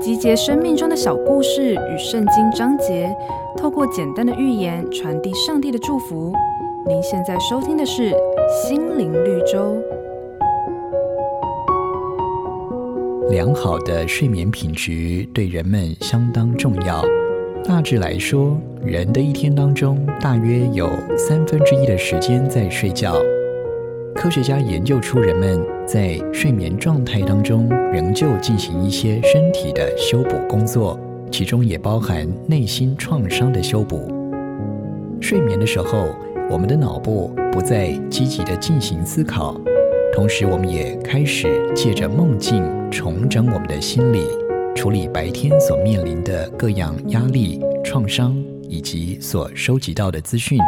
集结生命中的小故事与圣经章节，透过简单的寓言传递上帝的祝福。您现在收听的是《心灵绿洲》。良好的睡眠品质对人们相当重要。大致来说，人的一天当中大约有三分之一的时间在睡觉。科学家研究出，人们在睡眠状态当中仍旧进行一些身体的修补工作，其中也包含内心创伤的修补。睡眠的时候，我们的脑部不再积极的进行思考，同时我们也开始借着梦境重整我们的心理。处理白天所面临的各样压力、创伤以及所收集到的资讯，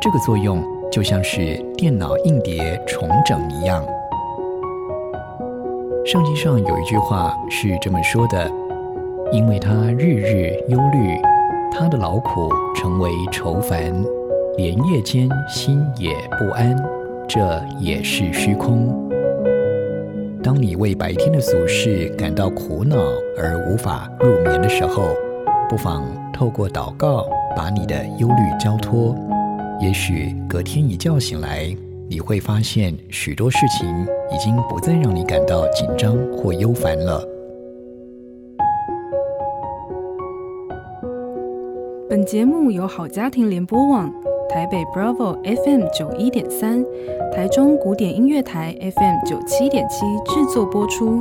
这个作用就像是电脑硬碟重整一样。圣经上有一句话是这么说的：“因为他日日忧虑，他的劳苦成为愁烦，连夜间心也不安，这也是虚空。”当你为白天的俗事感到苦恼而无法入眠的时候，不妨透过祷告把你的忧虑交托。也许隔天一觉醒来，你会发现许多事情已经不再让你感到紧张或忧烦了。本节目由好家庭联播网。台北 Bravo FM 九一点三，台中古典音乐台 FM 九七点七制作播出。